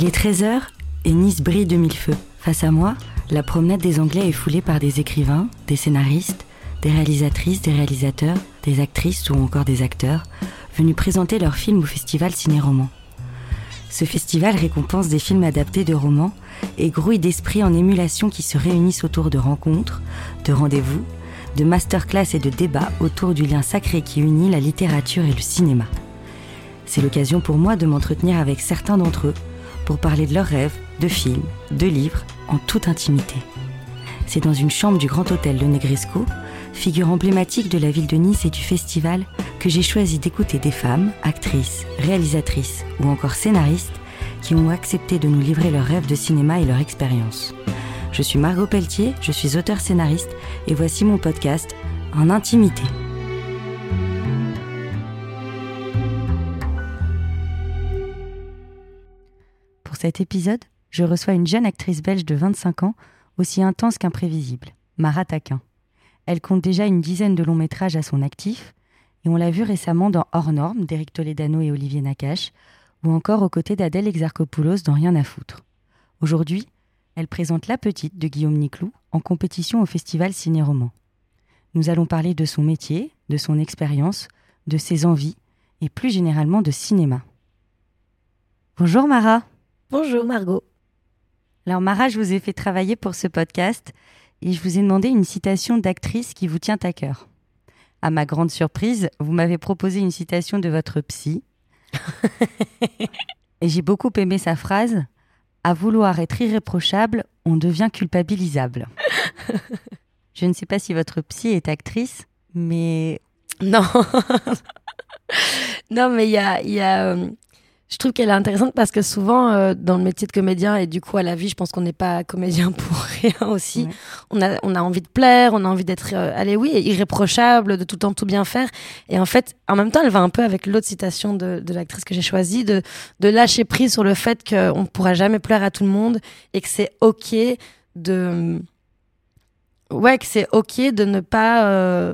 Il est 13h et Nice brille de mille feux. Face à moi, la promenade des Anglais est foulée par des écrivains, des scénaristes, des réalisatrices, des réalisateurs, des actrices ou encore des acteurs venus présenter leurs films au festival Ciné-Roman. Ce festival récompense des films adaptés de romans et grouille d'esprits en émulation qui se réunissent autour de rencontres, de rendez-vous, de masterclass et de débats autour du lien sacré qui unit la littérature et le cinéma. C'est l'occasion pour moi de m'entretenir avec certains d'entre eux pour parler de leurs rêves, de films, de livres, en toute intimité. C'est dans une chambre du Grand Hôtel Le Negresco, figure emblématique de la ville de Nice et du festival, que j'ai choisi d'écouter des femmes, actrices, réalisatrices ou encore scénaristes qui ont accepté de nous livrer leurs rêves de cinéma et leur expérience. Je suis Margot Pelletier, je suis auteur-scénariste et voici mon podcast En intimité. Cet épisode, je reçois une jeune actrice belge de 25 ans, aussi intense qu'imprévisible, Mara Taquin. Elle compte déjà une dizaine de longs métrages à son actif, et on l'a vue récemment dans Hors Normes d'Éric Toledano et Olivier Nakache, ou encore aux côtés d'Adèle Exarchopoulos dans Rien à foutre. Aujourd'hui, elle présente La Petite de Guillaume Niclou en compétition au festival Ciné-Roman. Nous allons parler de son métier, de son expérience, de ses envies et plus généralement de cinéma. Bonjour Mara. Bonjour Margot. Alors Mara, je vous ai fait travailler pour ce podcast et je vous ai demandé une citation d'actrice qui vous tient à cœur. À ma grande surprise, vous m'avez proposé une citation de votre psy. et j'ai beaucoup aimé sa phrase À vouloir être irréprochable, on devient culpabilisable. je ne sais pas si votre psy est actrice, mais. Non. non, mais il y a. Y a euh, je trouve qu'elle est intéressante parce que souvent, euh, dans le métier de comédien et du coup à la vie, je pense qu'on n'est pas comédien pour rien aussi. On, a, on a envie de plaire, on a envie d'être, euh, allez oui, irréprochable, de tout le temps tout bien faire. Et en fait, en même temps, elle va un peu avec l'autre citation de, de l'actrice que j'ai choisie, de, de lâcher prise sur le fait qu'on ne pourra jamais plaire à tout le monde et que c'est OK de... Ouais, que c'est OK de ne pas... Euh,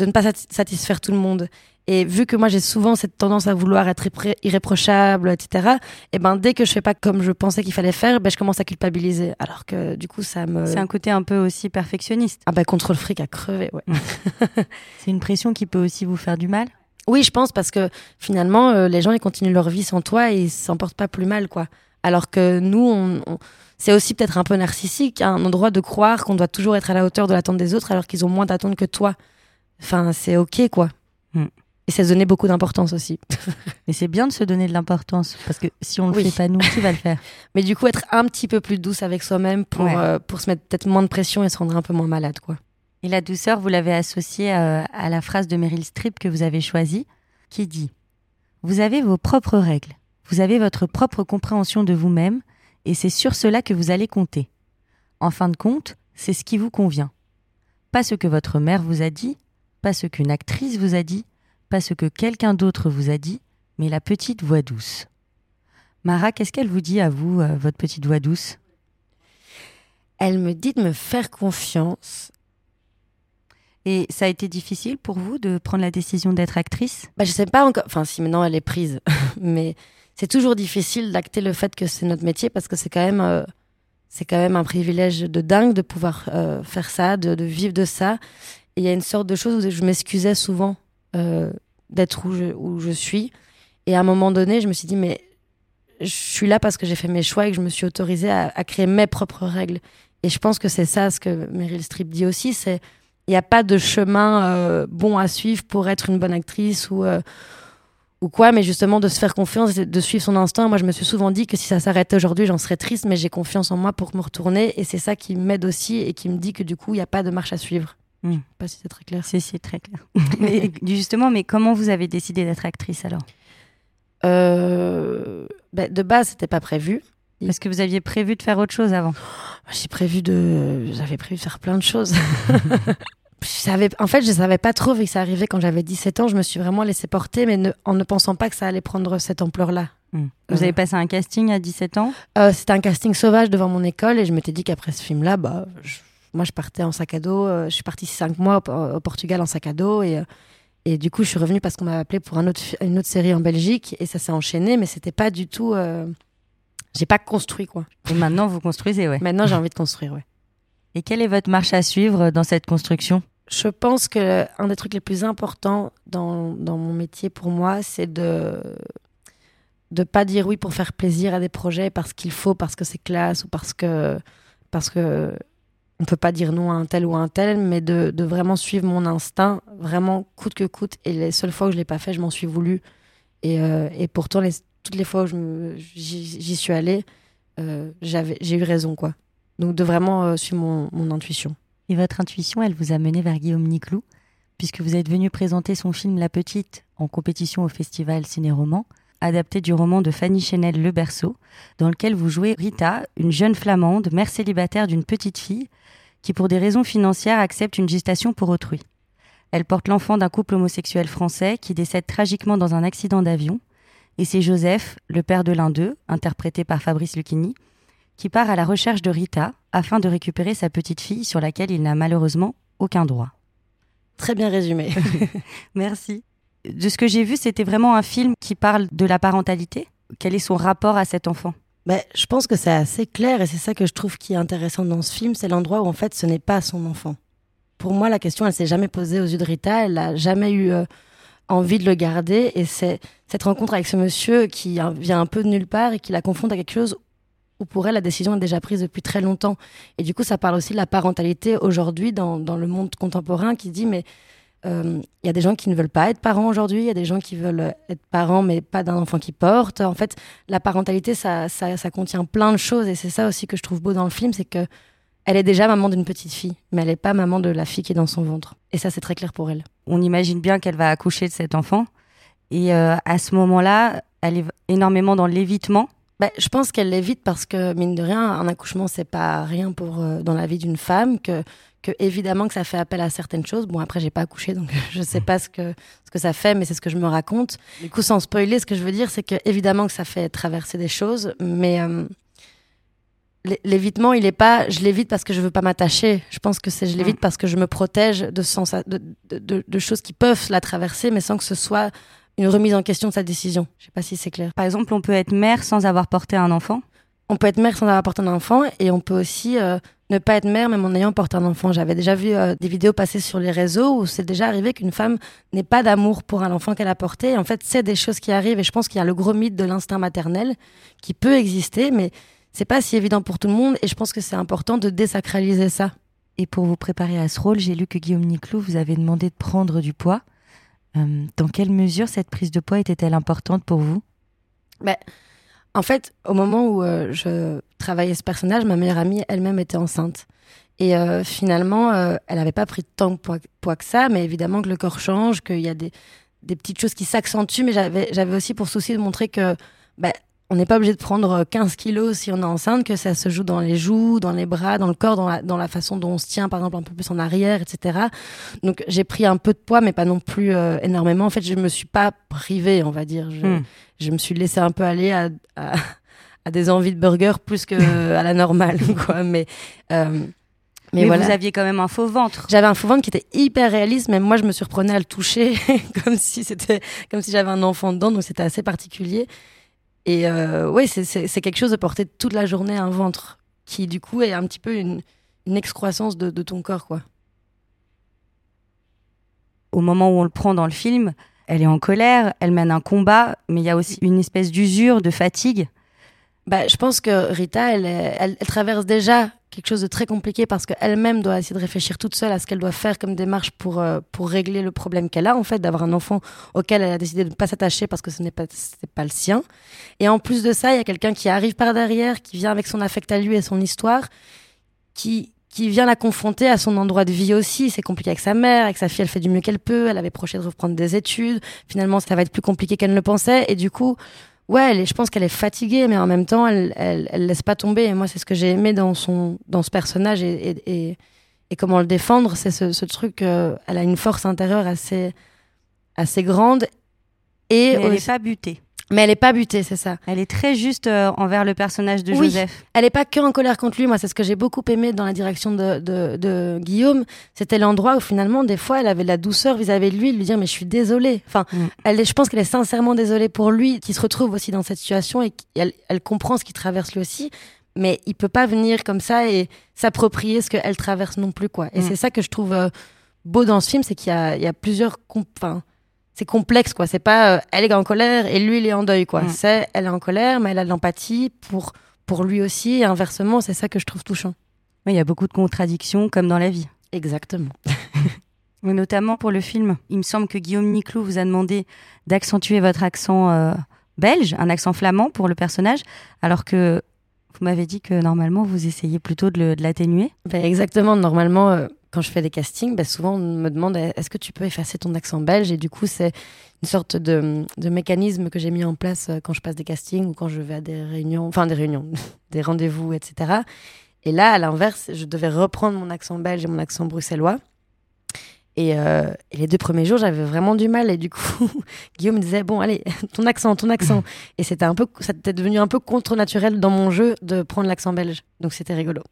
de ne pas satisfaire tout le monde. Et vu que moi j'ai souvent cette tendance à vouloir être irréprochable, etc. Et ben dès que je fais pas comme je pensais qu'il fallait faire, ben je commence à culpabiliser. Alors que du coup ça me. C'est un côté un peu aussi perfectionniste. Ah ben contre le fric à crever, ouais. C'est une pression qui peut aussi vous faire du mal? Oui, je pense parce que finalement euh, les gens ils continuent leur vie sans toi et ils s'en portent pas plus mal quoi. Alors que nous on, c'est aussi peut-être un peu narcissique, un endroit de croire qu'on doit toujours être à la hauteur de l'attente des autres alors qu'ils ont moins d'attente que toi. Enfin, c'est ok, quoi. Mm. Et ça se donnait beaucoup d'importance aussi. Mais c'est bien de se donner de l'importance, parce que si on le fait pas nous, qui va le faire? Mais du coup, être un petit peu plus douce avec soi-même pour, euh, pour se mettre peut-être moins de pression et se rendre un peu moins malade, quoi. Et la douceur, vous l'avez associée euh, à la phrase de Meryl Streep que vous avez choisie, qui dit Vous avez vos propres règles, vous avez votre propre compréhension de vous-même, et c'est sur cela que vous allez compter. En fin de compte, c'est ce qui vous convient. Pas ce que votre mère vous a dit, pas ce qu'une actrice vous a dit, pas ce que quelqu'un d'autre vous a dit, mais la petite voix douce. Mara, qu'est-ce qu'elle vous dit à vous, euh, votre petite voix douce? Elle me dit de me faire confiance. Et ça a été difficile pour vous de prendre la décision d'être actrice? Bah, Je sais pas encore, enfin si maintenant elle est prise, mais c'est toujours difficile d'acter le fait que c'est notre métier parce que c'est quand même... Euh, c'est quand même un privilège de dingue de pouvoir euh, faire ça, de, de, vivre de ça. Et il y a une sorte de chose où je m'excusais souvent euh, d'être où je, suis. Et à un moment donné, je me suis dit, mais je suis là parce que j'ai fait mes choix et que je me suis autorisée à, créer mes propres règles. Et je pense que c'est ça ce que Meryl Streep dit aussi, c'est il n'y a pas de chemin euh, bon à suivre pour être une bonne actrice ou, euh, ou quoi, mais justement de se faire confiance, de suivre son instinct. Moi, je me suis souvent dit que si ça s'arrêtait aujourd'hui, j'en serais triste, mais j'ai confiance en moi pour me retourner. Et c'est ça qui m'aide aussi et qui me dit que du coup, il n'y a pas de marche à suivre. Je sais hmm. pas si c'est très clair. Si, c'est très clair. mais, justement, mais comment vous avez décidé d'être actrice alors? Euh, bah, De base, c'était pas prévu. Parce que vous aviez prévu de faire autre chose avant J'ai prévu de. J'avais prévu de faire plein de choses. je savais... En fait, je savais pas trop, vu que ça arrivait quand j'avais 17 ans. Je me suis vraiment laissé porter, mais en ne pensant pas que ça allait prendre cette ampleur-là. Hmm. Vous avez passé un casting à 17 ans? Euh, C'était un casting sauvage devant mon école et je m'étais dit qu'après ce film-là, bah, je moi, je partais en sac à dos. Euh, je suis partie cinq mois au, Portugal en sac à dos. Et, euh, et du coup, je suis revenue parce qu'on m'a appelé pour un autre, une autre série en Belgique. Et ça s'est enchaîné, mais c'était pas du tout. Euh, J'ai pas construit, quoi. Et maintenant, vous construisez, ouais. Maintenant, j'ai envie de construire, ouais. Et quelle est votre marche à suivre dans cette construction? Je pense que un des trucs les plus importants dans, dans mon métier pour moi, c'est de de pas dire oui pour faire plaisir à des projets parce qu'il faut, parce que c'est classe ou parce que parce que on peut pas dire non à un tel ou à un tel, mais de, vraiment suivre mon instinct, vraiment coûte que coûte. Et les seules fois où je l'ai pas fait, je m'en suis voulu. Et, euh, pourtant, toutes les fois où j'y suis allée, euh, j'ai eu raison, quoi. Donc de vraiment euh, suivre mon, mon, intuition. Et votre intuition, elle vous a mené vers Guillaume Niclou, puisque vous êtes venu présenter son film La Petite en compétition au festival Ciné-Roman adapté du roman de Fanny Chenel Le Berceau, dans lequel vous jouez Rita, une jeune flamande, mère célibataire d'une petite fille, qui pour des raisons financières accepte une gestation pour autrui. Elle porte l'enfant d'un couple homosexuel français qui décède tragiquement dans un accident d'avion, et c'est Joseph, le père de l'un d'eux, interprété par Fabrice Lucchini, qui part à la recherche de Rita afin de récupérer sa petite fille sur laquelle il n'a malheureusement aucun droit. Très bien résumé. Merci de ce que j'ai vu, c'était vraiment un film qui parle de la parentalité? Quel est son rapport à cet enfant? Ben, je pense que c'est assez clair et c'est ça que je trouve qui est intéressant dans ce film, c'est l'endroit où en fait ce n'est pas son enfant. Pour moi, la question, elle s'est jamais posée aux yeux de Rita, elle n'a jamais eu euh, envie de le garder et c'est cette rencontre avec ce monsieur qui vient un peu de nulle part et qui la confronte à quelque chose où pour elle la décision est déjà prise depuis très longtemps. Et du coup, ça parle aussi de la parentalité aujourd'hui dans, dans le monde contemporain qui dit mais il euh, y a des gens qui ne veulent pas être parents aujourd'hui, il y a des gens qui veulent être parents mais pas d'un enfant qui porte. En fait, la parentalité, ça, ça, ça contient plein de choses et c'est ça aussi que je trouve beau dans le film, c'est que elle est déjà maman d'une petite fille, mais elle n'est pas maman de la fille qui est dans son ventre. Et ça, c'est très clair pour elle. On imagine bien qu'elle va accoucher de cet enfant. Et euh, à ce moment-là, elle est énormément dans l'évitement. Bah, je pense qu'elle l'évite parce que, mine de rien, un accouchement, c'est pas rien pour, euh, dans la vie d'une femme, que que évidemment que ça fait appel à certaines choses. Bon, après, j'ai pas accouché, donc je sais pas ce que, ce que ça fait, mais c'est ce que je me raconte. Du coup, sans spoiler, ce que je veux dire, c'est que évidemment que ça fait traverser des choses, mais euh, l'évitement, il est pas, je l'évite parce que je veux pas m'attacher. Je pense que c'est, je l'évite mm. parce que je me protège de, sens, de, de, de, choses qui peuvent la traverser, mais sans que ce soit une remise en question de sa décision. Je sais pas si c'est clair. Par exemple, on peut être mère sans avoir porté un enfant. On peut être mère sans avoir porté un enfant, et on peut aussi euh, ne pas être mère même en ayant porté un enfant. J'avais déjà vu euh, des vidéos passer sur les réseaux où c'est déjà arrivé qu'une femme n'ait pas d'amour pour un enfant qu'elle a porté. en fait, c'est des choses qui arrivent et je pense qu'il y a le gros mythe de l'instinct maternel qui peut exister, mais c'est pas si évident pour tout le monde et je pense que c'est important de désacraliser ça. Et pour vous préparer à ce rôle, j'ai lu que Guillaume Niclou vous avait demandé de prendre du poids. Euh, dans quelle mesure cette prise de poids était-elle importante pour vous? Ben, en fait, au moment où euh, je travaillais ce personnage, ma meilleure amie elle-même était enceinte. Et euh, finalement, euh, elle n'avait pas pris tant de poids, que ça, mais évidemment que le corps change, qu'il y a des, des, petites choses qui s'accentuent, mais j'avais aussi pour souci de montrer que bah, on n'est pas obligé de prendre 15 kilos si on est enceinte, que ça se joue dans les joues, dans les bras, dans le corps, dans la, dans la façon dont on se tient, par exemple, un peu plus en arrière, etc. Donc j'ai pris un peu de poids, mais pas non plus euh, énormément. En fait, je me suis pas privée, on va dire. Je, hmm. je me suis laissée un peu aller à, à, à des envies de burger plus que à la normale, quoi. Mais euh, mais, voilà. vous aviez quand même un faux ventre. J'avais un faux ventre qui était hyper réaliste. Même moi, je me surprenais à le toucher, comme si c'était, comme si j'avais un enfant dedans. Donc c'était assez particulier. Et euh, oui, c'est quelque chose de porter toute la journée un ventre, qui du coup est un petit peu une, excroissance de, ton corps, quoi. Au moment où on le prend dans le film, elle est en colère, elle mène un combat, mais il y a aussi une espèce d'usure, de fatigue. Bah, je pense que Rita, elle, elle, traverse déjà quelque chose de très compliqué parce qu'elle-même doit essayer de réfléchir toute seule à ce qu'elle doit faire comme démarche pour, euh, pour régler le problème qu'elle a, en fait, d'avoir un enfant auquel elle a décidé de ne pas s'attacher parce que ce n'est pas, pas le sien. Et en plus de ça, il y a quelqu'un qui arrive par derrière, qui vient avec son affect à lui et son histoire, qui, qui vient la confronter à son endroit de vie aussi. C'est compliqué avec sa mère, avec sa fille, elle fait du mieux qu'elle peut. Elle avait proché de reprendre des études. Finalement, ça va être plus compliqué qu'elle ne le pensait. Et du coup, ouais, je pense qu'elle est fatiguée, mais en même temps, elle, elle, elle laisse pas tomber. Et moi, c'est ce que j'ai aimé dans son, dans ce personnage et, et, et, comment le défendre, c'est ce, ce, truc. Euh, elle a une force intérieure assez, assez grande. Et mais elle n'est pas butée. Mais elle est pas butée, c'est ça. Elle est très juste euh, envers le personnage de Oui. Joseph. Elle est pas que en colère contre lui. Moi, c'est ce que j'ai beaucoup aimé dans la direction de, de, de Guillaume. C'était l'endroit où finalement, des fois, elle avait de la douceur vis-à-vis de lui, de lui dire mais je suis désolée. Enfin, Mm. elle est, je pense qu'elle est sincèrement désolée pour lui, qui se retrouve aussi dans cette situation et qu'elle elle comprend ce qu'il traverse lui aussi. Mais il peut pas venir comme ça et s'approprier ce qu'elle traverse non plus, quoi. Et Mm. c'est ça que je trouve euh, beau dans ce film, c'est qu'il y a, il y a plusieurs, enfin, c'est complexe, quoi. C'est pas euh, elle est en colère et lui il est en deuil, quoi. Mm. C'est elle est en colère, mais elle a de l'empathie pour pour lui aussi et inversement. C'est ça que je trouve touchant. Il y a beaucoup de contradictions, comme dans la vie. Exactement. Mais notamment pour le film. Il me semble que Guillaume Niclou vous a demandé d'accentuer votre accent euh, belge, un accent flamand pour le personnage, alors que vous m'avez dit que normalement vous essayez plutôt de l'atténuer. Ben, exactement. Normalement, euh, quand je fais des castings, ben, souvent on me demande est-ce que tu peux effacer ton accent belge? Et du coup, c'est une sorte de, mécanisme que j'ai mis en place euh, quand je passe des castings ou quand je vais à des réunions, enfin des réunions, des rendez-vous, etc. Et là, à l'inverse, je devais reprendre mon accent belge et mon accent bruxellois. Et, euh, les deux premiers jours, j'avais vraiment du mal. Et du coup, Guillaume me disait Bon, allez, ton accent, ton accent. Et c'était un peu, ça devenu un peu contre-naturel dans mon jeu de prendre l'accent belge. Donc c'était rigolo.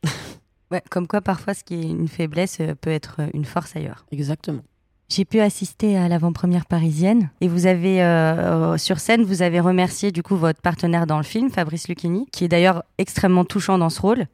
Ouais, comme quoi parfois ce qui est une faiblesse euh, peut être euh, une force ailleurs. Exactement. J'ai pu assister à l'avant-première parisienne et vous avez euh, sur scène vous avez remercié du coup votre partenaire dans le film Fabrice Lucchini qui est d'ailleurs extrêmement touchant dans ce rôle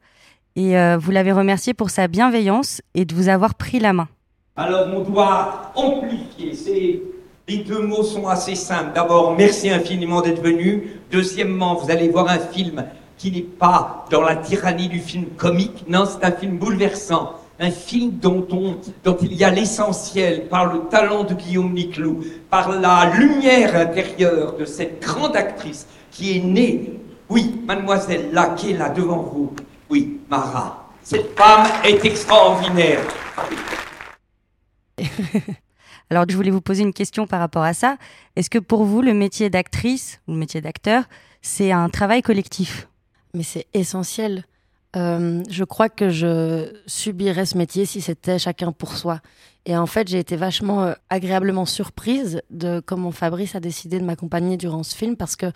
et euh, vous l'avez remercié pour sa bienveillance et de vous avoir pris la main. Alors on doit amplifier. Les deux mots sont assez simples. D'abord, merci infiniment d'être venu. Deuxièmement, vous allez voir un film qui n'est pas dans la tyrannie du film comique. Non, c'est un film bouleversant. Un film dont, on, dont il y a l'essentiel par le talent de Guillaume Niclou, par la lumière intérieure de cette grande actrice qui est née. Oui, mademoiselle, là, qui est là devant vous. Oui, Mara. Cette femme est extraordinaire. Alors je voulais vous poser une question par rapport à ça. Est-ce que pour vous le métier d'actrice ou le métier d'acteur c'est un travail collectif? Mais c'est essentiel. Euh, je crois que je subirais ce métier si c'était chacun pour soi. Et en fait, j'ai été vachement euh, agréablement surprise de comment Fabrice a décidé de m'accompagner durant ce film parce que,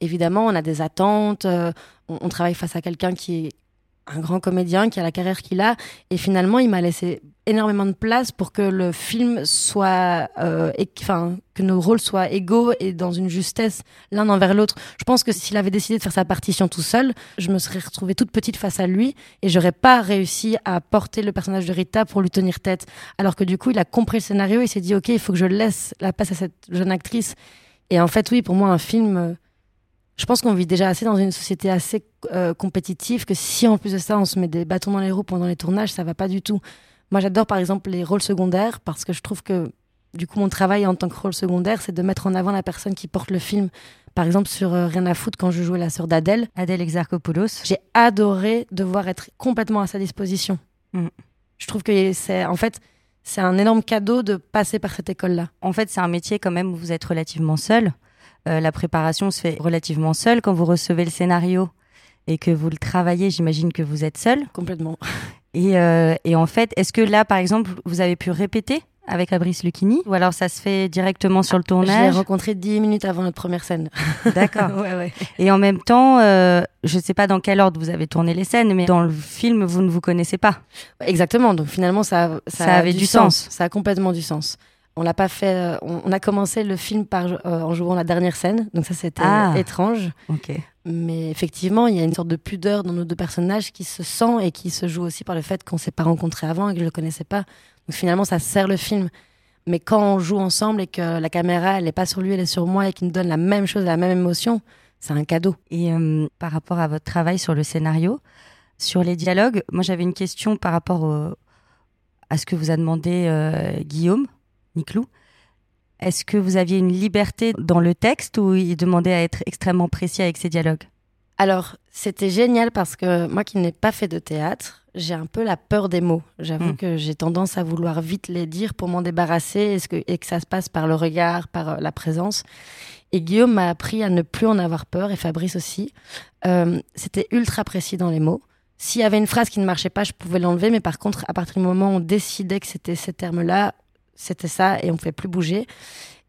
évidemment, on a des attentes, euh, on, on travaille face à quelqu'un qui est un grand comédien, qui a la carrière qu'il a. Et finalement, il m'a laissé énormément de place pour que le film soit, euh, équ- enfin, que nos rôles soient égaux et dans une justesse l'un envers l'autre. Je pense que s'il avait décidé de faire sa partition tout seul, je me serais retrouvée toute petite face à lui et j'aurais pas réussi à porter le personnage de Rita pour lui tenir tête. Alors que du coup, il a compris le scénario, il s'est dit, OK, il faut que je laisse la place à cette jeune actrice. Et en fait, oui, pour moi, un film, euh, je pense qu'on vit déjà assez dans une société assez euh, compétitive que si en plus de ça, on se met des bâtons dans les roues pendant les tournages, ça va pas du tout. Moi, j'adore par exemple les rôles secondaires parce que je trouve que du coup, mon travail en tant que rôle secondaire, c'est de mettre en avant la personne qui porte le film. Par exemple, sur euh, Rien à foutre, quand je jouais la sœur d'Adèle, Adèle Exarchopoulos. j'ai adoré devoir être complètement à sa disposition. Mm. Je trouve que c'est en fait c'est un énorme cadeau de passer par cette école-là. En fait, c'est un métier quand même où vous êtes relativement seul. Euh, la préparation se fait relativement seule. Quand vous recevez le scénario et que vous le travaillez, j'imagine que vous êtes seul. Complètement. Et, euh, et en fait, est-ce que là, par exemple, vous avez pu répéter avec Fabrice Lucchini ou alors ça se fait directement sur le Je l'ai tournage? rencontré dix minutes avant notre première scène. D'accord. ouais, ouais. Et en même temps, euh, je ne sais pas dans quel ordre vous avez tourné les scènes, mais dans le film, vous ne vous connaissez pas. Exactement. Donc finalement, ça, ça, avait du sens. Ça a complètement du sens. On l'a pas fait. euh, on, on a commencé le film par euh, en jouant la dernière scène, donc ça c'était Ah. étrange. Ok. Mais effectivement, il y a une sorte de pudeur dans nos deux personnages qui se sent et qui se joue aussi par le fait qu'on s'est pas rencontrés avant et que je le connaissais pas. Donc finalement, ça sert le film. Mais quand on joue ensemble et que la caméra, elle est pas sur lui, elle est sur moi et qu'il nous donne la même chose, la même émotion, c'est un cadeau. Et euh, par rapport à votre travail sur le scénario, sur les dialogues, moi j'avais une question par rapport au- à ce que vous a demandé euh, Guillaume Niclou. Est-ce que vous aviez une liberté dans le texte ou il demandait à être extrêmement précis avec ses dialogues? Alors, c'était génial parce que moi qui n'ai pas fait de théâtre, j'ai un peu la peur des mots. J'avoue Mm. que j'ai tendance à vouloir vite les dire pour m'en débarrasser et, ce que, et que ça se passe par le regard, par euh, la présence. Et Guillaume m'a appris à ne plus en avoir peur et Fabrice aussi. Euh, c'était ultra précis dans les mots. S'il y avait une phrase qui ne marchait pas, je pouvais l'enlever, mais par contre, à partir du moment où on décidait que c'était ces termes-là, c'était ça et on ne pouvait plus bouger.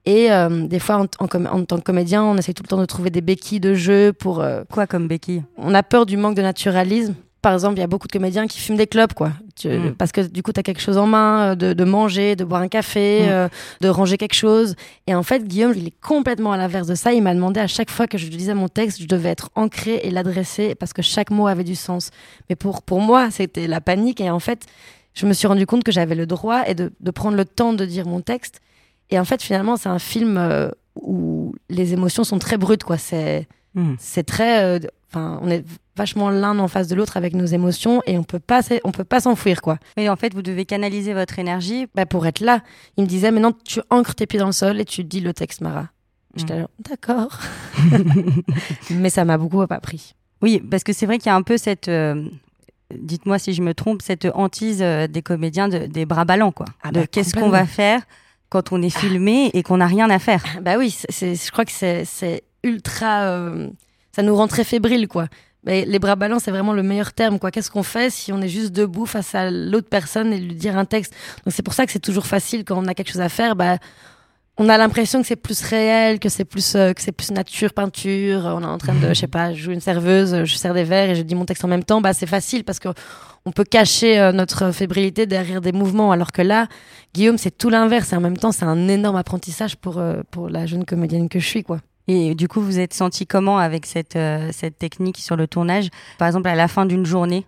Et euh, des fois, en, en, en, tant que comédien, on essaie tout le temps de trouver des béquilles de jeu pour. Euh, Quoi comme béquilles On a peur du manque de naturalisme. Par exemple, il y a beaucoup de comédiens qui fument des clopes, quoi. Tu, mm. Parce que du coup, tu as quelque chose en main, euh, de, de, manger, de boire un café, mm. euh, de ranger quelque chose. Et en fait, Guillaume, il est complètement à l'inverse de ça. Il m'a demandé à chaque fois que je lisais mon texte, je devais être ancré et l'adresser parce que chaque mot avait du sens. Mais pour, pour moi, c'était la panique. Et en fait, je me suis rendu compte que j'avais le droit et de, de prendre le temps de dire mon texte et en fait, finalement, c'est un film euh, où les émotions sont très brutes, quoi. C'est mmh. c'est très. Euh, enfin, on est vachement l'un en face de l'autre avec nos émotions et on peut pas on peut pas s'enfuir quoi. Et en fait, vous devez canaliser votre énergie bah, pour être là. Il me disait maintenant tu ancres tes pieds dans le sol et tu dis le texte Mara. Mmh. J'étais d'accord. Mais ça m'a beaucoup appris. Oui, parce que c'est vrai qu'il y a un peu cette euh, dites-moi si je me trompe, cette hantise des comédiens de, des bras ballants quoi. Ah bah, qu'est-ce qu'on va faire quand on est filmé et qu'on n'a rien à faire? Bah oui, c'est, je crois que c'est ultra. Euh, ça nous rend très fébrile, quoi. Mais les bras ballants, c'est vraiment le meilleur terme, quoi. Qu'est-ce qu'on fait si on est juste debout face à l'autre personne et lui dire un texte? Donc c'est pour ça que c'est toujours facile quand on a quelque chose à faire. Bah, on a l'impression que c'est plus réel, que c'est plus euh, que c'est plus nature, peinture. On est en train de, je sais pas, jouer une serveuse, je sers des verres et je dis mon texte en même temps. Bah c'est facile parce que on peut cacher euh, notre fébrilité derrière des mouvements, alors que là, Guillaume, c'est tout l'inverse. Et en même temps, c'est un énorme apprentissage pour euh, pour la jeune comédienne que je suis, quoi. Et du coup, vous êtes senti comment avec cette cette technique sur le tournage? Par exemple, à la fin d'une journée?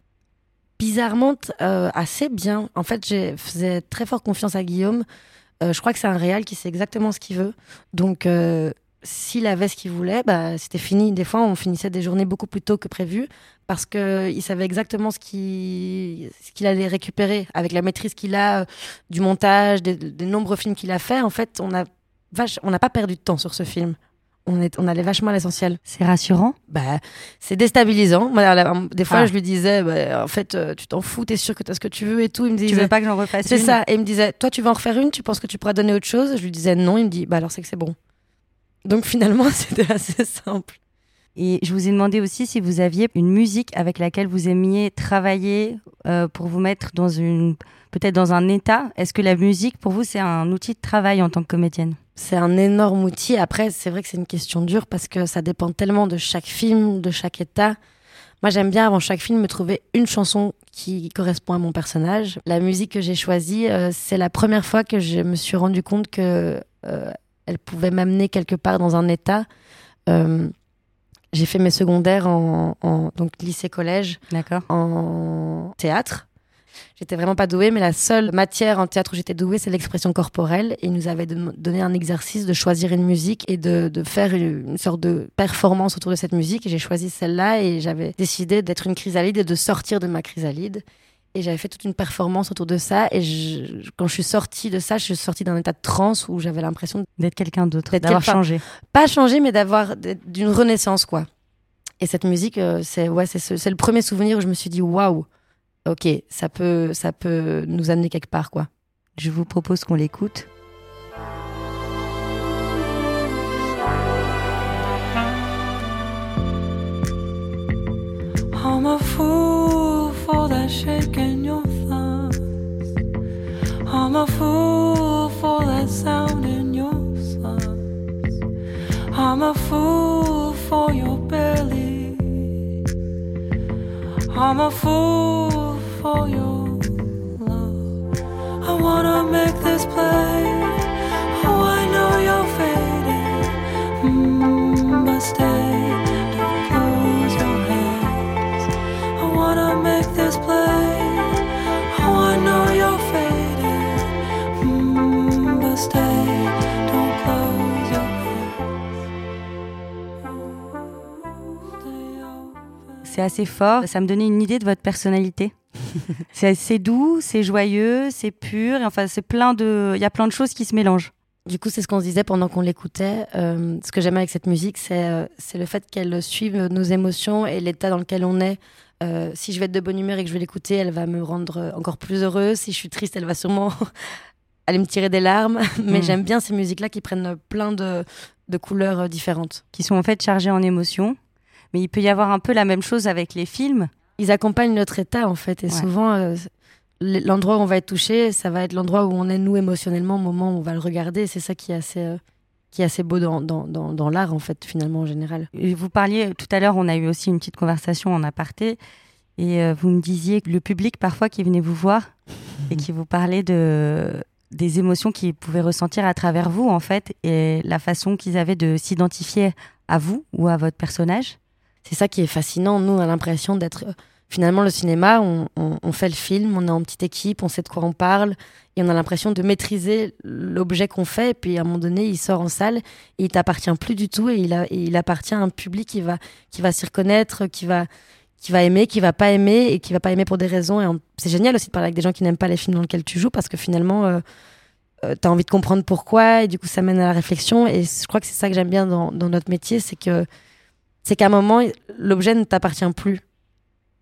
Bizarrement, assez bien. En fait, j'ai faisais très fort confiance à Guillaume. Euh, je crois que c'est un réal qui sait exactement ce qu'il veut. Donc, euh, s'il avait ce qu'il voulait, bah, c'était fini. Des fois, on finissait des journées beaucoup plus tôt que prévu parce qu'il savait exactement ce qu'il allait récupérer avec la maîtrise qu'il a euh, du montage, des, nombreux films qu'il a fait. En fait, on n'a pas perdu de temps sur ce film on, est, on allait vachement à l'essentiel. C'est rassurant Bah, c'est déstabilisant. des fois, ah. je lui disais, bah, en fait, euh, tu t'en fous, t'es sûr que t'as ce que tu veux et tout. Il me disait, tu veux pas que j'en refasse C'est ça. Et il me disait, toi, tu vas en refaire une, tu penses que tu pourras donner autre chose? Je lui disais non. Il me dit, bah alors c'est que c'est bon. Donc finalement, c'était assez simple. Et je vous ai demandé aussi si vous aviez une musique avec laquelle vous aimiez travailler euh, pour vous mettre dans une, peut-être dans un état. Est-ce que la musique, pour vous, c'est un outil de travail en tant que comédienne? C'est un énorme outil. Après, c'est vrai que c'est une question dure parce que ça dépend tellement de chaque film, de chaque état. Moi, j'aime bien avant chaque film me trouver une chanson qui correspond à mon personnage. La musique que j'ai choisie, euh, c'est la première fois que je me suis rendu compte que euh, elle pouvait m'amener quelque part dans un état. Euh, j'ai fait mes secondaires en, en donc lycée collège, en théâtre. J'étais vraiment pas douée, mais la seule matière en théâtre où j'étais douée, c'est l'expression corporelle. Et il nous avait donné un exercice de choisir une musique et de, de faire une, sorte de performance autour de cette musique. Et j'ai choisi celle-là et j'avais décidé d'être une chrysalide et de sortir de ma chrysalide. Et j'avais fait toute une performance autour de ça. Et je, quand je suis sortie de ça, je suis sortie d'un état de transe où j'avais l'impression d'être quelqu'un d'autre, d'avoir changé. Pas changé, mais d'avoir d'une renaissance, quoi. Et cette musique, euh, c'est ouais, c'est le premier souvenir où je me suis dit waouh ok, ça peut, ça peut nous amener quelque part, quoi. Je vous propose qu'on l'écoute. C'est assez fort. Ça me donnait une idée de votre personnalité. c'est assez doux, c'est joyeux, c'est pur. Et enfin, c'est plein de, il y a plein de choses qui se mélangent. Du coup, c'est ce qu'on se disait pendant qu'on l'écoutait. Euh, ce que j'aime avec cette musique, c'est euh, c'est le fait qu'elle suive nos émotions et l'état dans lequel on est. Euh, si je vais être de bonne humeur et que je vais l'écouter, elle va me rendre encore plus heureuse. Si je suis triste, elle va sûrement aller me tirer des larmes. Mais mm. j'aime bien ces musiques-là qui prennent plein de, de couleurs différentes. Qui sont en fait chargées en émotions. Mais il peut y avoir un peu la même chose avec les films ils accompagnent notre état en fait. Et souvent, euh, l'endroit où on va être touché, ça va être l'endroit où on est nous émotionnellement au moment où on va le regarder. C'est ça qui est assez, euh, qui est assez beau dans, dans, dans, dans l'art, en fait, finalement, en général. Et Vous parliez tout à l'heure, on a eu aussi une petite conversation en aparté, et euh, vous me disiez que le public parfois qui venait vous voir et qui vous parlait de des émotions qu'ils pouvaient ressentir à travers vous en fait et la façon qu'ils avaient de s'identifier à vous ou à votre personnage. C'est ça qui est fascinant. Nous, on a l'impression d'être. euh, Finalement, le cinéma, on, on- on fait le film, on est en petite équipe, on sait de quoi on parle, et on a l'impression de maîtriser l'objet qu'on fait. Et puis, à un moment donné, il sort en salle, et il t'appartient plus du tout, et il, a, il appartient à un public qui va, qui va s'y reconnaître, qui va, qui va aimer, qui va pas aimer, et qui va pas aimer pour des raisons. Et c'est génial aussi de parler avec des gens qui n'aiment pas les films dans lesquels tu joues, parce que finalement, euh, tu as envie de comprendre pourquoi, et du coup, ça mène à la réflexion. Et je crois que c'est ça que j'aime bien dans, dans notre métier, c'est que c'est qu'à un moment, l'objet ne t'appartient plus.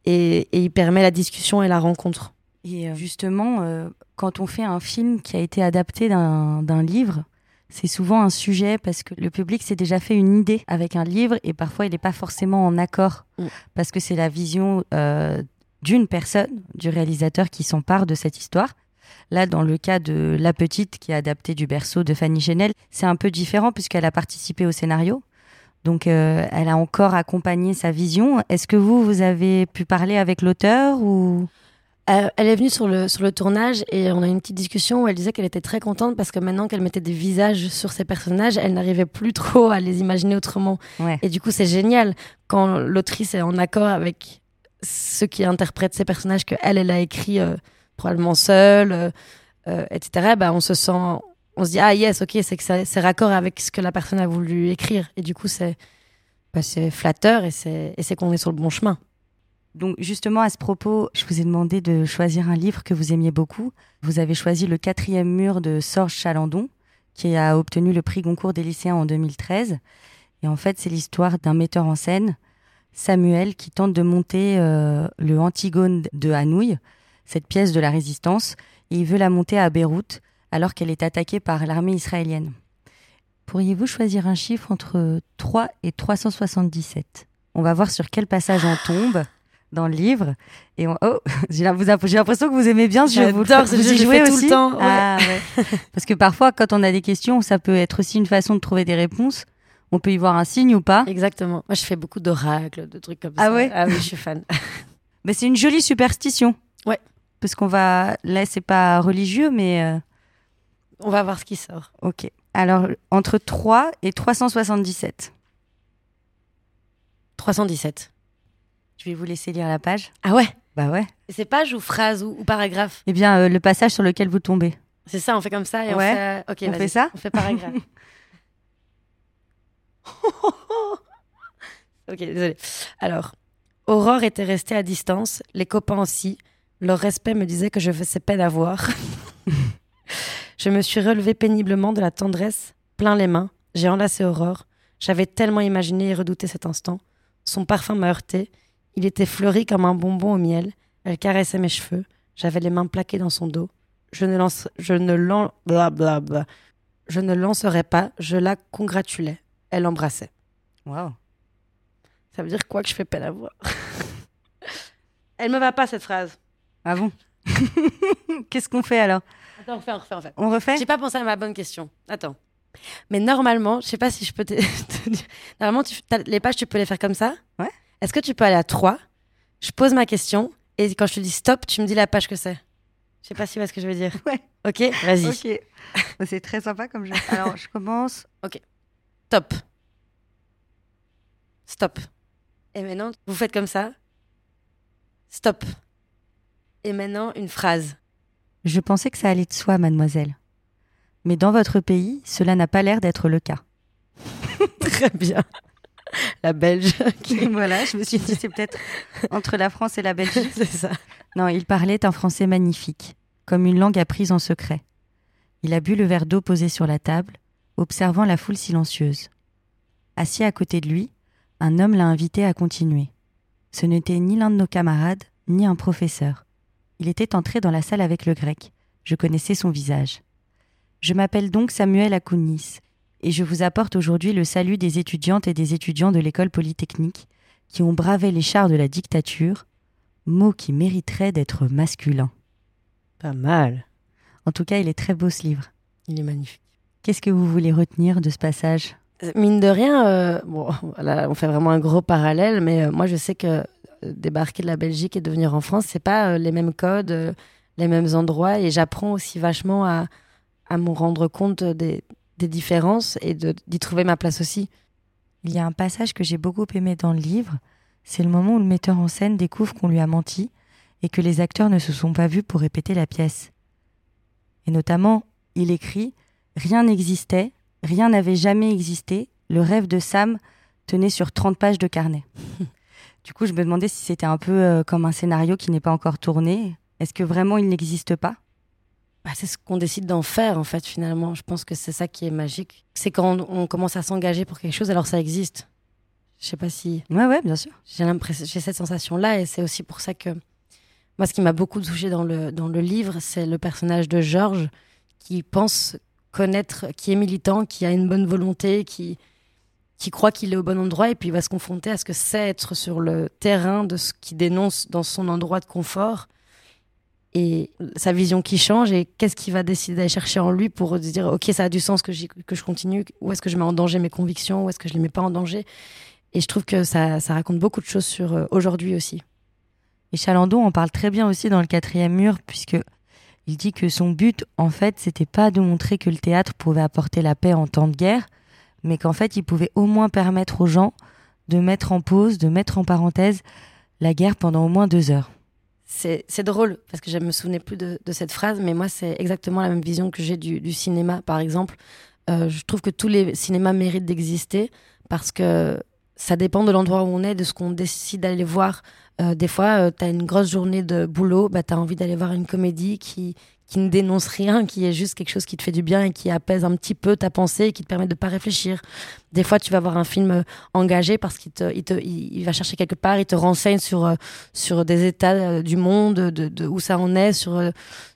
Et, et il permet la discussion et la rencontre. Et euh, justement, euh, quand on fait un film qui a été adapté d'un d'un livre, c'est souvent un sujet parce que le public s'est déjà fait une idée avec un livre et parfois il n'est pas forcément en accord Mm. parce que c'est la vision euh, d'une personne, du réalisateur qui s'empare de cette histoire. Là, dans le cas de La Petite, qui est adaptée du berceau de Fanny Chenel, c'est un peu différent puisqu'elle a participé au scénario. Donc, euh, elle a encore accompagné sa vision. Est-ce que vous, vous avez pu parler avec l'auteur ou? Euh, elle est venue sur le, sur le tournage et on a eu une petite discussion où elle disait qu'elle était très contente parce que maintenant qu'elle mettait des visages sur ses personnages, elle n'arrivait plus trop à les imaginer autrement. Ouais. Et du coup, c'est génial quand l'autrice est en accord avec ceux qui interprètent ces personnages que elle, elle a écrit euh, probablement seule, etc. Bah, on se sent, on se dit ah yes, ok, c'est que c'est raccord avec ce que la personne a voulu écrire. Et du coup, c'est bah, c'est flatteur et c'est et c'est qu'on est sur le bon chemin. Donc justement à ce propos, je vous ai demandé de choisir un livre que vous aimiez beaucoup. Vous avez choisi Le quatrième mur de Sorge Chalandon, qui a obtenu le prix Goncourt des lycéens en 2013. Et en fait, c'est l'histoire d'un metteur en scène, Samuel, qui tente de monter euh, le Antigone de Hanouille, cette pièce de la résistance, et il veut la monter à Beyrouth alors qu'elle est attaquée par l'armée israélienne. Pourriez-vous choisir un chiffre entre 3 et 377 On va voir sur quel passage on tombe dans le livre. Et on... oh, j'ai l'impression que vous aimez bien ce jeu. Vous, ce vous jeu, y jouez tout le temps, ouais. Ah, ouais. Parce que parfois, quand on a des questions, ça peut être aussi une façon de trouver des réponses. On peut y voir un signe ou pas. Exactement. Moi, je fais beaucoup d'oracles, de trucs comme Ah ça. ouais? Ah oui, je suis fan. Mais c'est une jolie superstition. Ouais. Parce qu'on va. Là, c'est pas religieux, mais. euh, On va voir ce qui sort. Ok. Alors, entre 3 et 377. 317. Je vais vous laisser lire la page. Ah ouais? Bah ouais. C'est page ou phrase ou, ou paragraphe? Eh bien, euh, le passage sur lequel vous tombez. C'est ça, on fait comme ça et Ouais. on fait. Ok, On fait ça? On fait paragraphe. ok, désolé. Alors, Aurore était restée à distance, les copains aussi. Leur respect me disait que je faisais peine à voir. je me suis relevée péniblement de la tendresse, plein les mains. J'ai enlacé Aurore. J'avais tellement imaginé et redouté cet instant. Son parfum m'a heurté. Il était fleuri comme un bonbon au miel. Elle caressait mes cheveux. J'avais les mains plaquées dans son dos. Je ne lance, je ne blablabla. Je ne lancerai pas. Je la congratulais. Elle embrassait. Waouh. Ça veut dire quoi que je fais peine à voir? Elle me va pas cette phrase. Ah bon? Qu'est-ce qu'on fait alors? Attends, on refait, on refait, on refait. On refait J'ai pas pensé à ma bonne question. Attends. Mais normalement, je sais pas si je peux te, te dire. Normalement, tu, les pages, tu peux les faire comme ça. Ouais. Est-ce que tu peux aller à 3 Je pose ma question et quand je te dis stop, tu me dis la page que c'est. Je sais pas si tu vois ce que je veux dire. Ouais. Ok, vas-y. Ok. Bah, C'est très sympa comme jeu. Alors, je commence. Stop. Stop. Et maintenant, vous faites comme ça. Stop. Et maintenant, une phrase. Je pensais que ça allait de soi, mademoiselle. Mais dans votre pays, cela n'a pas l'air d'être le cas. Très bien. La belge. qui- voilà, je me suis dit, c'est peut-être entre la France et la Belgique. C'est ça. Non, il parlait un français magnifique, comme une langue apprise en secret. Il a bu le verre d'eau posé sur la table, observant la foule silencieuse. Assis à côté de lui, un homme l'a invité à continuer. Ce n'était ni l'un de nos camarades, ni un professeur. Il était entré dans la salle avec le grec. Je connaissais son visage. Je m'appelle donc Samuel Akounis, et je vous apporte aujourd'hui le salut des étudiantes et des étudiants de l'école polytechnique qui ont bravé les chars de la dictature mot qui mériterait d'être masculin. Pas mal. En tout cas, il est très beau ce livre. Il est magnifique. Qu'est-ce que vous voulez retenir de ce passage? Mine de rien, euh, bon, là, on fait vraiment un gros parallèle, mais euh, moi je sais que euh, débarquer de la Belgique et de venir en France, c'est pas euh, les mêmes codes, euh, les mêmes endroits, et j'apprends aussi vachement à, à me rendre compte des, des différences et d'y trouver ma place aussi. Il y a un passage que j'ai beaucoup aimé dans le livre. C'est le moment où le metteur en scène découvre qu'on lui a menti et que les acteurs ne se sont pas vus pour répéter la pièce. Et notamment, il écrit Rien n'existait, rien n'avait jamais existé, le rêve de Sam tenait sur 30 pages de carnet. du coup, je me demandais si c'était un peu euh, comme un scénario qui n'est pas encore tourné. Est-ce que vraiment il n'existe pas? Bah, c'est ce qu'on décide d'en faire, en fait, finalement. Je pense que c'est ça qui est magique. C'est quand on, commence à s'engager pour quelque chose, alors ça existe. Je sais pas si. Ouais, ouais, bien sûr. j'ai j'ai cette sensation là et c'est aussi pour ça que moi ce qui m'a beaucoup touché dans le dans le livre c'est le personnage de Georges qui pense connaître qui est militant qui a une bonne volonté qui qui croit qu'il est au bon endroit et puis il va se confronter à ce que c'est être sur le terrain de ce qu'il dénonce dans son endroit de confort et sa vision qui change et qu'est-ce qu'il va décider d'aller chercher en lui pour se dire ok ça a du sens que, que je continue où est-ce que je mets en danger mes convictions où est-ce que je les mets pas en danger? Et je trouve que ça, ça raconte beaucoup de choses sur euh, aujourd'hui aussi. Et Chalandon en parle très bien aussi dans le quatrième mur, puisque il dit que son but, en fait, c'était pas de montrer que le théâtre pouvait apporter la paix en temps de guerre, mais qu'en fait, il pouvait au moins permettre aux gens de mettre en pause, de mettre en parenthèse la guerre pendant au moins deux heures. C'est drôle parce que je me souvenais plus de, cette phrase, mais moi c'est exactement la même vision que j'ai du, du cinéma, par exemple. Euh, je trouve que tous les cinémas méritent d'exister parce que ça dépend de l'endroit où on est, de ce qu'on décide d'aller voir. Euh, des fois, tu as une grosse journée de boulot, bah, tu as envie d'aller voir une comédie qui, qui ne dénonce rien, qui est juste quelque chose qui te fait du bien et qui apaise un petit peu ta pensée et qui te permet de pas réfléchir. Des fois, tu vas voir un film euh, engagé parce qu'il te, il te, il, va chercher quelque part, il te renseigne sur, euh, sur des états euh, du monde, de, de où ça en est, sur, euh,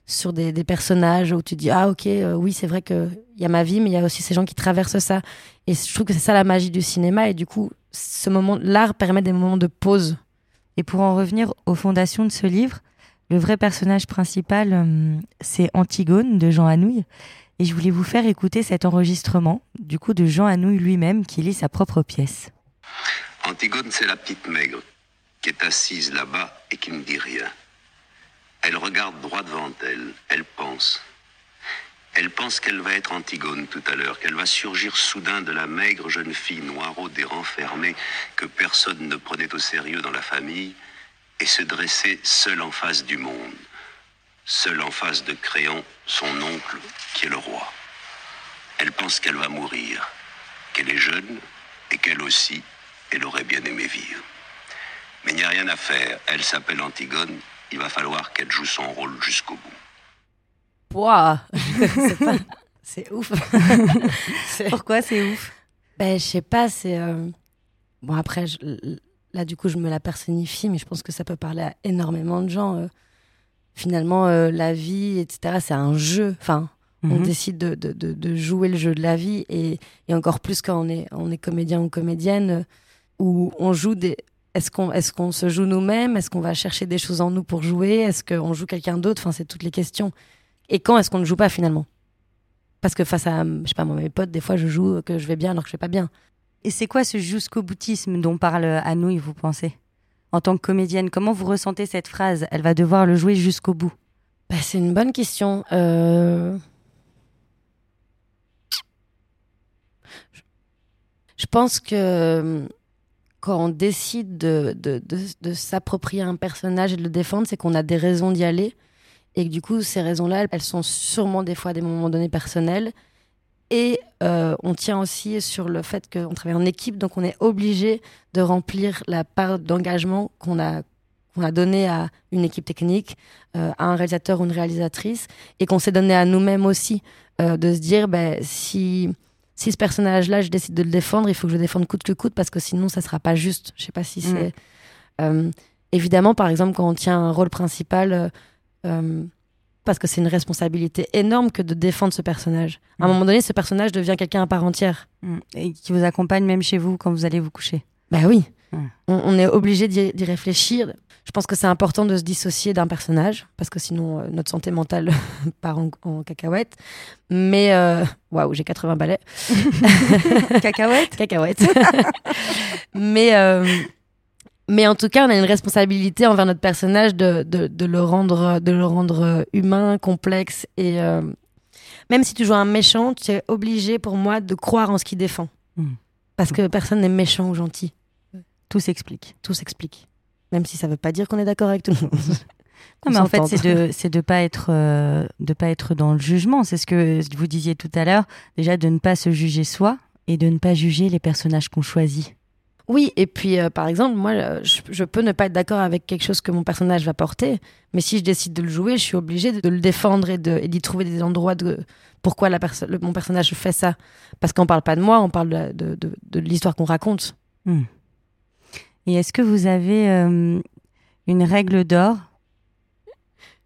sur des, des personnages où tu dis ah ok euh, oui c'est vrai que il y a ma vie mais il y a aussi ces gens qui traversent ça. Et je trouve que c'est ça la magie du cinéma. Et du coup ce moment l'art permet des moments de pause Et pour en revenir aux fondations de ce livre, le vrai personnage principal, euh, c'est Antigone de Jean Anouilh. Et je voulais vous faire écouter cet enregistrement, du coup, de Jean Anouilh lui-même qui lit sa propre pièce. Antigone, c'est la petite maigre qui est assise là-bas et qui ne dit rien. Elle regarde droit devant elle, elle pense. Elle pense qu'elle va être Antigone tout à l'heure, qu'elle va surgir soudain de la maigre jeune fille noiraude et renfermée que personne ne prenait au sérieux dans la famille et se dresser seule en face du monde, seule en face de Créon, son oncle, qui est le roi. Elle pense qu'elle va mourir, qu'elle est jeune et qu'elle aussi, elle aurait bien aimé vivre. Mais il n'y a rien à faire. Elle s'appelle Antigone. Il va falloir qu'elle joue son rôle jusqu'au bout. Pouah c'est ouf Pourquoi c'est ouf? Ben, je sais pas, c'est. euh, Bon, après, je- là, du coup, je me la personnifie, mais je pense que ça peut parler à énormément de gens. euh. Finalement, euh, la vie, etc., c'est un jeu. Enfin, on Mhm. décide de, de- de- de jouer le jeu de la vie, et, et encore plus quand on est, on est comédien ou comédienne, où on joue des. Est-ce qu'on est qu'on se joue nous-mêmes? Est-ce qu'on va chercher des choses en nous pour jouer? Est-ce qu'on joue quelqu'un d'autre? Enfin, c'est toutes les questions. Et quand est-ce qu'on ne joue pas finalement? Parce que face à, je sais pas, moi, mes potes, des fois, je joue que je vais bien alors que je vais pas bien. Et c'est quoi ce jusqu'au boutisme dont parle Anouilh, vous pensez? En tant que comédienne, comment vous ressentez cette phrase? Elle va devoir le jouer jusqu'au bout. Bah, c'est une bonne question. Euh, Je- pense que euh, quand on décide de, de, de, de s'approprier un personnage et de le défendre, c'est qu'on a des raisons d'y aller. Et que du coup, ces raisons-là, elles- sont sûrement des fois à des moments donnés personnels. Et euh, on tient aussi sur le fait qu'on travaille en équipe, donc on est obligé de remplir la part d'engagement qu'on a, qu'on a donnée à une équipe technique, euh, à un réalisateur ou une réalisatrice, et qu'on s'est donné à nous-mêmes aussi, euh, de se dire, ben, si, si ce personnage-là, je décide de le défendre, il faut que je le défende coûte que coûte, parce que sinon, ça sera pas juste. Je sais pas si Mm. c'est... Évidemment, par exemple, quand on tient un rôle principal... euh, parce que c'est une responsabilité énorme que de défendre ce personnage. À un Mm. moment donné, ce personnage devient quelqu'un à part entière. Mm. Et qui vous accompagne même chez vous quand vous allez vous coucher. Bah oui. On, on est obligé d'y réfléchir. Je pense que c'est important de se dissocier d'un personnage parce que sinon euh, notre santé mentale part en, en cacahuète. Mais euh, waouh, j'ai 80 balais. Cacahuète? Cacahuète. mais, euh, mais en tout cas, on a une responsabilité envers notre personnage de, de, de le, rendre, de le rendre humain, complexe. Et euh, même si tu joues un méchant, tu es obligé pour moi de croire en ce qu'il défend. Mm. Parce que personne n'est méchant ou gentil. Tout s'explique. Tout s'explique. Même si ça veut pas dire qu'on est d'accord avec tout le monde. Non, mais en fait, c'est de c'est de pas être euh, de pas être dans le jugement. C'est ce que vous disiez tout à l'heure. Déjà de ne pas se juger soi et de ne pas juger les personnages qu'on choisit. Oui, et puis euh, par exemple, moi, euh, je, je peux ne pas être d'accord avec quelque chose que mon personnage va porter, mais si je décide de le jouer, je suis obligée de, de le défendre et d'y trouver des endroits de pourquoi la perso- le- mon personnage fait ça. Parce qu'on parle pas de moi, on parle de, de, de- de l'histoire qu'on raconte. Et est-ce que vous avez euh, une règle d'or?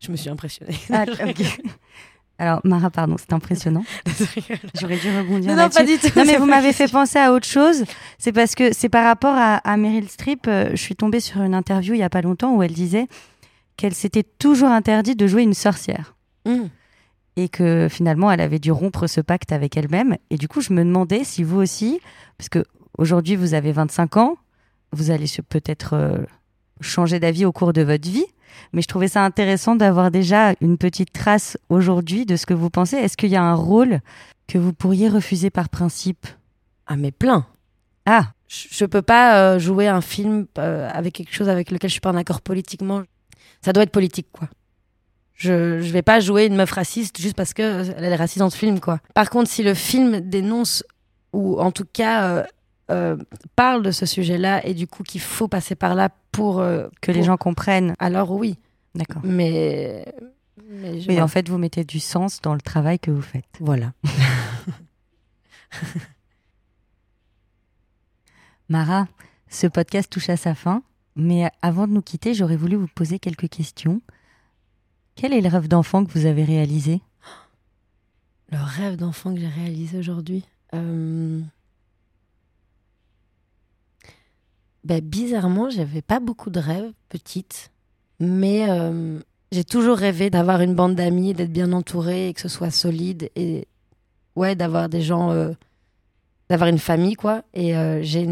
Je me suis impressionnée. Ah. Alors Mara, pardon, c'est impressionnant. J'aurais dû rebondir non, non, pas du tout. Non, mais vous m'avez fait penser à autre chose. C'est parce que c'est par rapport à, à Meryl Streep. euh, je suis tombée sur une interview il y a pas longtemps où elle disait qu'elle s'était toujours interdit de jouer une sorcière Mm. et que finalement elle avait dû rompre ce pacte avec elle-même. Et du coup, je me demandais si vous aussi, parce que aujourd'hui vous avez 25 ans, vous allez peut-être euh, changer d'avis au cours de votre vie. Mais je trouvais ça intéressant d'avoir déjà une petite trace aujourd'hui de ce que vous pensez. Est-ce qu'il y a un rôle que vous pourriez refuser par principe? Ah, mais plein. Ah, Je, peux pas euh, jouer un film euh, avec quelque chose avec lequel je suis pas en accord politiquement. Ça doit être politique, quoi. Je, je vais pas jouer une meuf raciste juste parce que euh, elle est raciste dans ce film, quoi. Par contre, si le film dénonce ou en tout cas euh, parle de ce sujet-là et du coup qu'il faut passer par là pour euh, que les gens comprennent. alors oui. D'accord. Mais, mais je- en fait, vous mettez du sens dans le travail que vous faites. voilà. Mara, ce podcast touche à sa fin, mais avant de nous quitter, j'aurais voulu vous poser quelques questions. Quel est le rêve d'enfant que vous avez réalisé? Le rêve d'enfant que j'ai réalisé aujourd'hui. Euh... Ben, bizarrement, j'avais pas beaucoup de rêves petite, mais euh, j'ai toujours rêvé d'avoir une bande d'amis, d'être bien entourée et que ce soit solide et ouais, d'avoir des gens, euh, d'avoir une famille quoi. Et euh, j'ai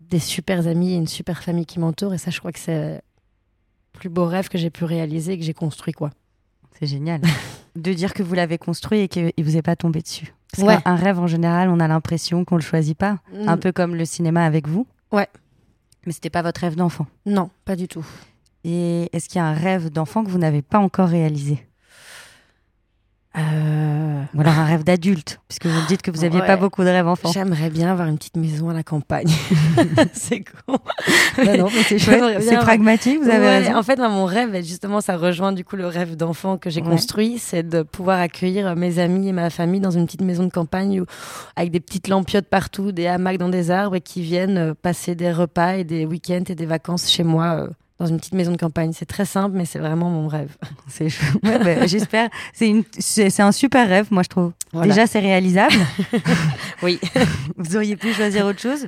des super amis et une super famille qui m'entoure et ça, je crois que c'est le plus beau rêve que j'ai pu réaliser et que j'ai construit quoi. C'est génial. de dire que vous l'avez construit et qu'il vous est pas tombé dessus. Parce Ouais. qu'un rêve, en général, on a l'impression qu'on le choisit pas. Un peu comme le cinéma avec vous. Ouais. Mais c'était pas votre rêve d'enfant? Non, pas du tout. Et est-ce qu'il y a un rêve d'enfant que vous n'avez pas encore réalisé? Euh... Ou alors un rêve d'adulte Puisque vous me dites que vous n'aviez Ouais. pas beaucoup de rêves enfants. J'aimerais bien avoir une petite maison à la campagne. c'est con. Non, non, mais c'est chouette. C'est pragmatique, vous avez Ouais, raison. En fait, moi, mon rêve, justement, ça rejoint du coup le rêve d'enfant que j'ai Ouais. construit, c'est de pouvoir accueillir mes amis et ma famille dans une petite maison de campagne où- avec des petites lampiottes partout, des hamacs dans des arbres et qui viennent euh, passer des repas et des week-ends et des vacances chez moi euh, dans une petite maison de campagne. C'est très simple, mais c'est vraiment mon rêve. C'est ouais, bah, J'espère. C'est une- c'est un super rêve, moi, je trouve. Voilà. Déjà, c'est réalisable. oui. vous auriez pu choisir autre chose.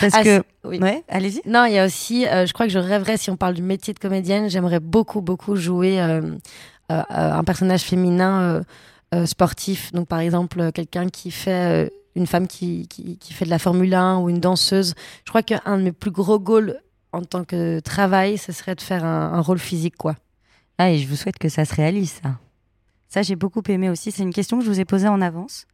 Parce Ah, que. oui. Ouais, allez-y. Non, il y a aussi, euh, je crois que je rêverais, si on parle du métier de comédienne, j'aimerais beaucoup, beaucoup jouer euh, euh, euh, un personnage féminin sportif. Donc, par exemple, quelqu'un qui fait euh, une femme qui, qui, qui fait de la Formule 1 ou une danseuse. Je crois qu'un de mes plus gros goals en tant que travail, ce serait de faire un, un rôle physique, quoi. Ah, et je vous souhaite que ça se réalise, ça. Ça, j'ai beaucoup aimé aussi. C'est une question que je vous ai posée en avance.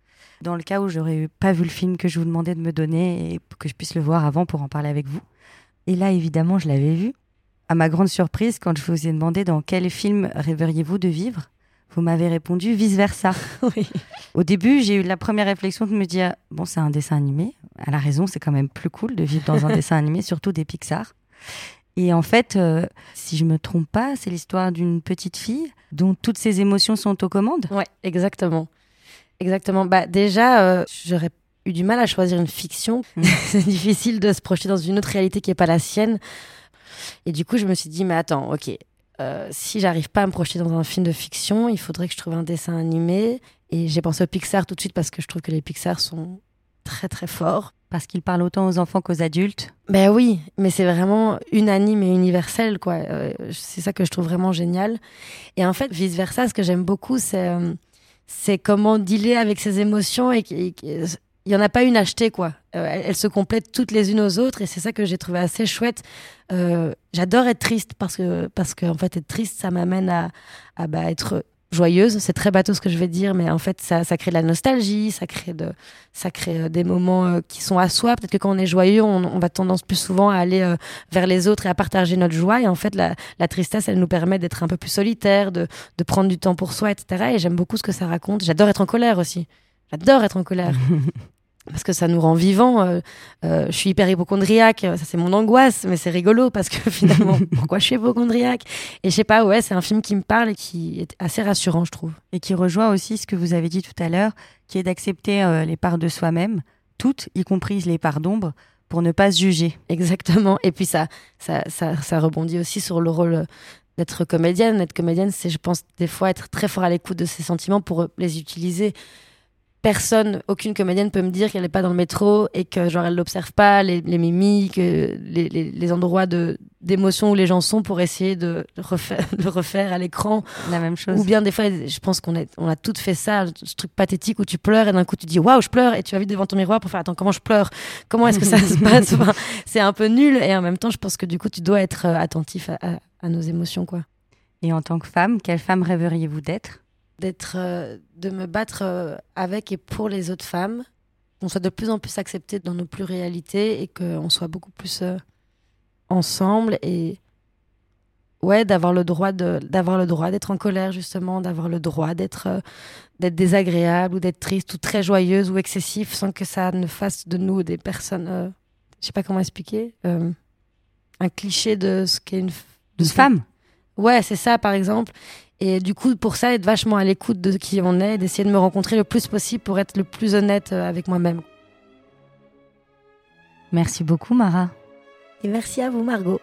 Dans le cas où j'aurais pas vu le film que je vous demandais de me donner et que je puisse le voir avant pour en parler avec vous. Et là, évidemment, je l'avais vu. À ma grande surprise, quand je vous ai demandé dans quel film rêveriez-vous de vivre, vous m'avez répondu vice-versa. Oui. Au début, j'ai eu la première réflexion de me dire bon, c'est un dessin animé. Elle a raison, c'est quand même plus cool de vivre dans un dessin animé, surtout des Pixar. Et en fait, euh, si je me trompe pas, c'est l'histoire d'une petite fille dont toutes ses émotions sont aux commandes. Ouais, exactement. Exactement. Bah, déjà, euh, j'aurais eu du mal à choisir une fiction. Mm. c'est difficile de se projeter dans une autre réalité qui n'est pas la sienne. Et du coup, je me suis dit, mais attends, ok, euh, si j'arrive pas à me projeter dans un film de fiction, il faudrait que je trouve un dessin animé. Et j'ai pensé au Pixar tout de suite parce que je trouve que les Pixar sont très très fort. Parce qu'il parle autant aux enfants qu'aux adultes. Ben oui, mais c'est vraiment unanime et universel, quoi. Euh, c'est ça que je trouve vraiment génial. Et en fait, vice versa, ce que j'aime beaucoup, c'est euh, comment dealer avec ses émotions et, et- et- il y en a pas une achetée, quoi. Euh, elles, se complètent toutes les unes aux autres et c'est ça que j'ai trouvé assez chouette. J'adore être triste parce que parce en fait être triste, ça m'amène à, à bah, être joyeuse. C'est très bateau ce que je vais dire, mais en fait ça, ça crée de la nostalgie, ça crée de ça crée euh, des moments euh, qui sont à soi. Peut-être que quand on est joyeux, on, on va tendance plus souvent à aller euh, vers les autres et à partager notre joie. Et en fait, la, la tristesse, elle nous permet d'être un peu plus solitaire, de, de prendre du temps pour soi, etc. Et j'aime beaucoup ce que ça raconte. J'adore être en colère aussi. J'adore être en colère. Parce que ça nous rend vivants. Euh, euh, je suis hyper hypochondriaque, ça c'est mon angoisse, mais c'est rigolo parce que finalement, pourquoi je suis hypochondriaque? Et je sais pas, ouais, c'est un film qui me parle et qui est assez rassurant, je trouve. Et qui rejoint aussi ce que vous avez dit tout à l'heure, qui est d'accepter euh, les parts de soi-même, toutes, y compris les parts d'ombre, pour ne pas se juger. Exactement. Et puis ça, ça, ça, ça rebondit aussi sur le rôle euh, d'être comédienne. Être comédienne, c'est, je pense, des fois être très fort à l'écoute de ses sentiments pour euh, les utiliser. Personne, aucune comédienne peut me dire qu'elle n'est pas dans le métro et que genre elle l'observe pas, les, les mimiques, euh, les, les, les endroits de d'émotion où les gens sont pour essayer de refaire, le refaire à l'écran. La même chose. Ou bien des fois, je pense qu'on a, on a toutes fait ça, ce truc pathétique où tu pleures et d'un coup tu dis waouh, je pleure et tu vas vite devant ton miroir pour faire attends, comment je pleure? Comment est-ce que ça se passe? Enfin, C'est un peu nul et en même temps, je pense que du coup, tu dois être euh, attentif à, à- à nos émotions, quoi. Et en tant que femme, quelle femme rêveriez-vous d'être? D'être, euh, de me battre euh, avec et pour les autres femmes, qu'on soit de plus en plus accepté dans nos pluralités et qu'on soit beaucoup plus euh, ensemble et ouais d'avoir le droit de d'avoir le droit d'être en colère justement d'avoir le droit d'être d'être désagréable ou d'être triste ou très joyeuse ou excessif sans que ça ne fasse de nous des personnes je sais pas comment expliquer un cliché de ce qu'est une, de Une femme? Ouais, c'est ça, par exemple. Et du coup, pour ça, être vachement à l'écoute de qui on est, d'essayer de me rencontrer le plus possible pour être le plus honnête euh, avec moi-même. Merci beaucoup, Mara. Et merci à vous, Margot.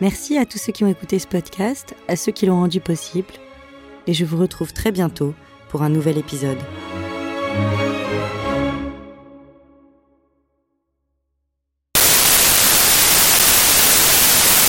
Merci à tous ceux qui ont écouté ce podcast, à ceux qui l'ont rendu possible. Et je vous retrouve très bientôt pour un nouvel épisode.